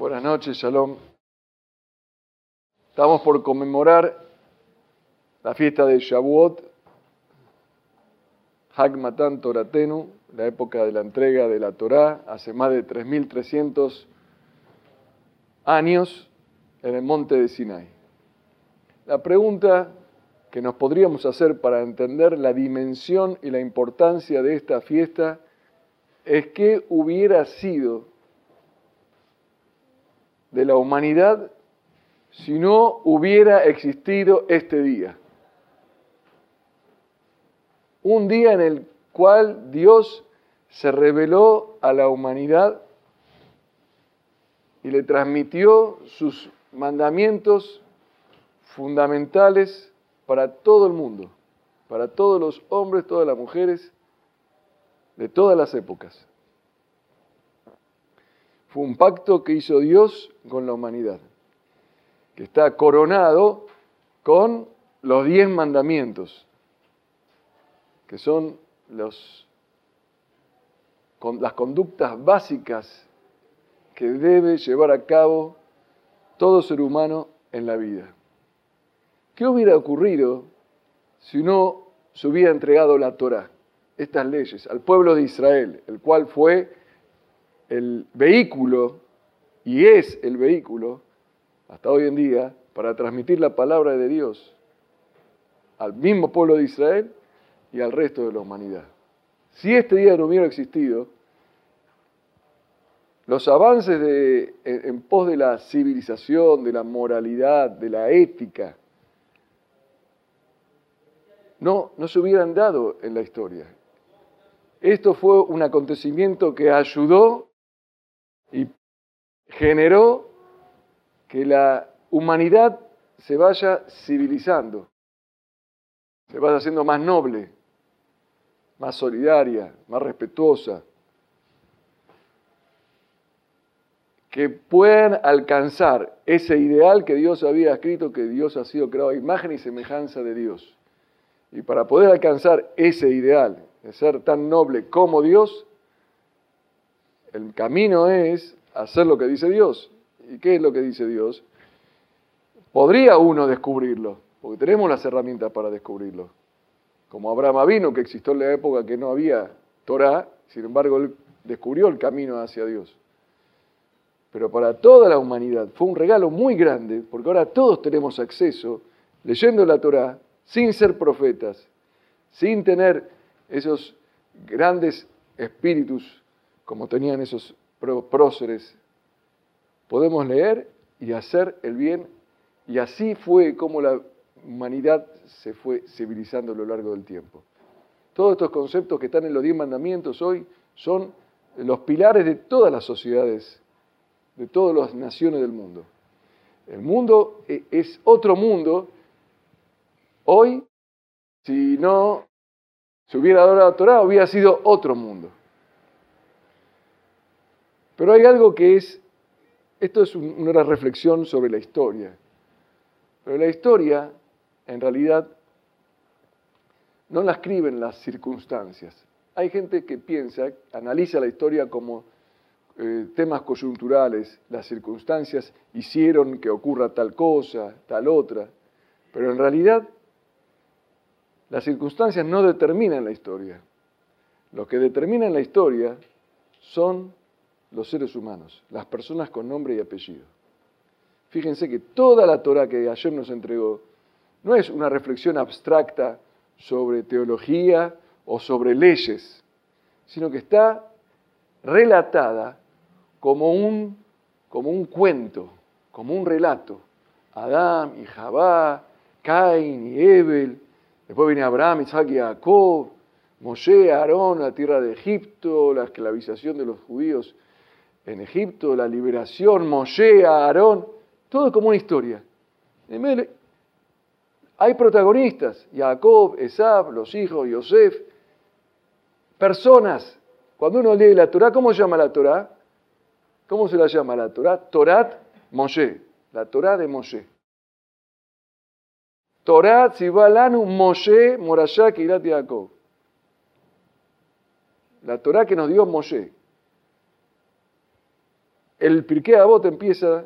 Buenas noches, Shalom. Estamos por conmemorar la fiesta de Shavuot, Hag Matan Toratenu, la época de la entrega de la Torá, hace más de 3.300 años en el monte de Sinai. La pregunta que nos podríamos hacer para entender la dimensión y la importancia de esta fiesta es qué hubiera sido de la humanidad si no hubiera existido este día. Un día en el cual Dios se reveló a la humanidad y le transmitió sus mandamientos fundamentales para todo el mundo, para todos los hombres, todas las mujeres, de todas las épocas. Fue un pacto que hizo Dios con la humanidad, que está coronado con los diez mandamientos, que son las conductas básicas que debe llevar a cabo todo ser humano en la vida. ¿Qué hubiera ocurrido si no se hubiera entregado la Torah, estas leyes, al pueblo de Israel, el cual fue el vehículo y es el vehículo hasta hoy en día para transmitir la palabra de Dios al mismo pueblo de Israel y al resto de la humanidad. Si este día no hubiera existido, los avances de, en, pos de la civilización, de la moralidad, de la ética, no, no se hubieran dado en la historia. Esto fue un acontecimiento que ayudó y generó que la humanidad se vaya civilizando, se vaya haciendo más noble, más solidaria, más respetuosa, que puedan alcanzar ese ideal que Dios había escrito, que Dios ha sido creado a imagen y semejanza de Dios. Y para poder alcanzar ese ideal de ser tan noble como Dios, el camino es hacer lo que dice Dios. ¿Y qué es lo que dice Dios? Podría uno descubrirlo, porque tenemos las herramientas para descubrirlo. Como Abraham vino, que existió en la época que no había Torah, sin embargo él descubrió el camino hacia Dios. Pero para toda la humanidad fue un regalo muy grande, porque ahora todos tenemos acceso, leyendo la Torah, sin ser profetas, sin tener esos grandes espíritus como tenían esos próceres, podemos leer y hacer el bien. Y así fue como la humanidad se fue civilizando a lo largo del tiempo. Todos estos conceptos que están en los diez mandamientos hoy son los pilares de todas las sociedades, de todas las naciones del mundo. El mundo e, es otro mundo. Hoy, si no se hubiera dado la Torah, hubiera sido otro mundo. Pero hay algo que es, esto es una reflexión sobre la historia, pero la historia en realidad no la escriben las circunstancias. Hay gente que piensa, analiza la historia como eh, temas coyunturales, las circunstancias hicieron que ocurra tal cosa, tal otra, pero en realidad las circunstancias no determinan la historia. Lo que determina la historia son los seres humanos, las personas con nombre y apellido. Fíjense que toda la Torah que ayer nos entregó no es una reflexión abstracta sobre teología o sobre leyes, sino que está relatada como un, como un cuento, como un relato. Adán y Jabá, Cain y Ebel, después viene Abraham, Isaac y Jacob, Moshe, Aarón, la tierra de Egipto, la esclavización de los judíos en Egipto, la liberación, Moshe, Aarón, todo como una historia. Hay protagonistas, Jacob, Esab, los hijos, Yosef, personas. Cuando uno lee la Torah, ¿cómo se llama la Torah? ¿Cómo se la llama la Torah? Torat Moshe, la Torah de Moshe. Torat Sibalanu Moshe Morashak Irat Jacob. La Torah que nos dio Moshe. El Pirkei Avot empieza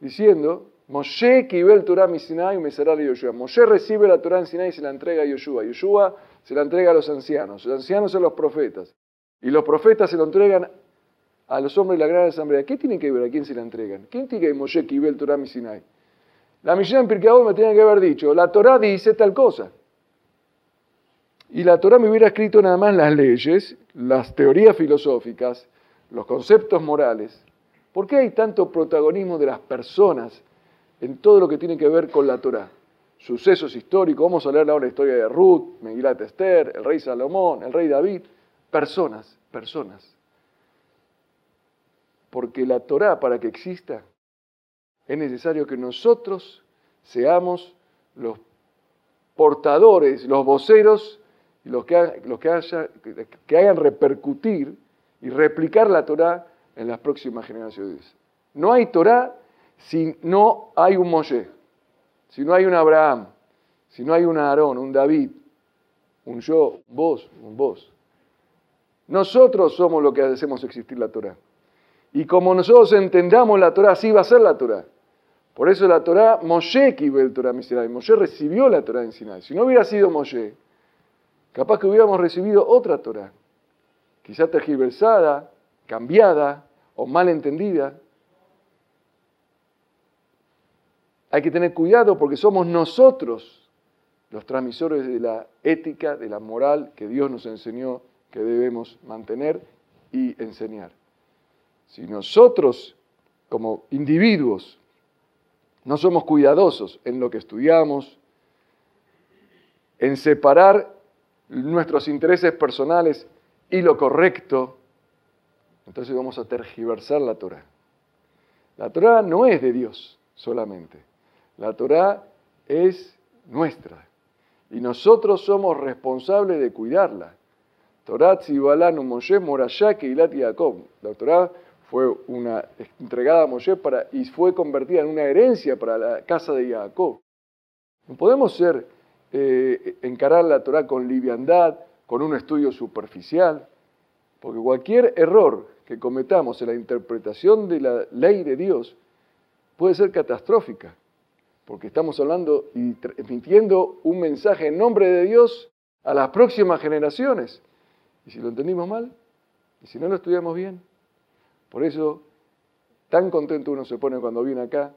diciendo, Moshe kibel Torah mi Sinai me será Yoshua. Moshe recibe la Torah en Sinai y se la entrega a Yoshua. Yoshua se la entrega a los ancianos. Los ancianos son los profetas. Y los profetas se lo entregan a los hombres de la gran asamblea. ¿Qué tiene que ver? ¿A quién se la entregan? ¿Quién tiene que ver Moshe kibel Torah mi Sinai? La Mishnah en Pirkei me tiene que haber dicho, la Torah dice tal cosa. Y la Torah me hubiera escrito nada más las leyes, las teorías filosóficas, los conceptos morales. ¿Por qué hay tanto protagonismo de las personas en todo lo que tiene que ver con la Torah? Sucesos históricos, vamos a leer ahora la historia de Ruth, Megilat Esther, el rey Salomón, el rey David. Personas, personas. Porque la Torah, para que exista, es necesario que nosotros seamos los portadores, los voceros los que, los que, que hagan repercutir y replicar la Torah en las próximas generaciones. No hay Torah si no hay un Moshe, si no hay un Abraham, si no hay un Aarón, un David, un yo, un vos, un vos. Nosotros somos los que hacemos existir la Torah. Y como nosotros entendamos la Torah, así va a ser la Torah. Por eso la Torah, Moshe que el Torah Sinai. Moshe recibió la Torah en Sinai. Si no hubiera sido Moshe, capaz que hubiéramos recibido otra Torah quizá tergiversada, cambiada o mal entendida. Hay que tener cuidado porque somos nosotros los transmisores de la ética, de la moral que Dios nos enseñó que debemos mantener y enseñar. Si nosotros, como individuos, no somos cuidadosos en lo que estudiamos, en separar nuestros intereses personales y lo correcto, entonces vamos a tergiversar la Torah. La Torah no es de Dios solamente. La Torah es nuestra. Y nosotros somos responsables de cuidarla. Torah Tzibalanu Moshe Morashak y Jacob. La Torah fue una entregada a Moshe para, y fue convertida en una herencia para la casa de Jacob. No podemos ser, eh, encarar la Torah con liviandad, con un estudio superficial, porque cualquier error que cometamos en la interpretación de la ley de Dios puede ser catastrófica, porque estamos hablando y transmitiendo un mensaje en nombre de Dios a las próximas generaciones. Y si lo entendimos mal, y si no lo estudiamos bien, por eso tan contento uno se pone cuando viene acá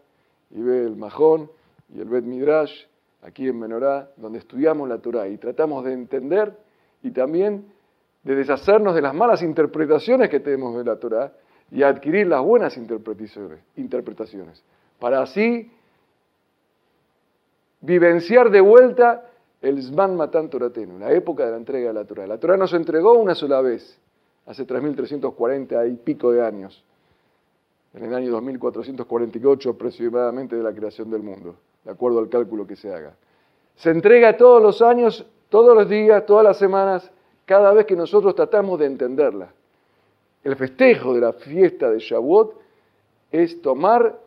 y ve el Majón y el Bet Midrash aquí en Menorá, donde estudiamos la Torah y tratamos de entender y también de deshacernos de las malas interpretaciones que tenemos de la Torah y adquirir las buenas interpretaciones, para así vivenciar de vuelta el Zman Matan Toratenu, la época de la entrega de la Torah. La Torah nos entregó una sola vez, hace 3.340 y pico de años, en el año 2448 aproximadamente de la creación del mundo, de acuerdo al cálculo que se haga. Se entrega todos los años todos los días, todas las semanas, cada vez que nosotros tratamos de entenderla. El festejo de la fiesta de Shavuot es tomar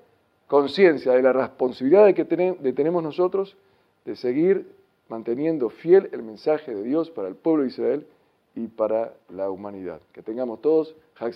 conciencia de la responsabilidad que tenemos nosotros de seguir manteniendo fiel el mensaje de Dios para el pueblo de Israel y para la humanidad. Que tengamos todos Hag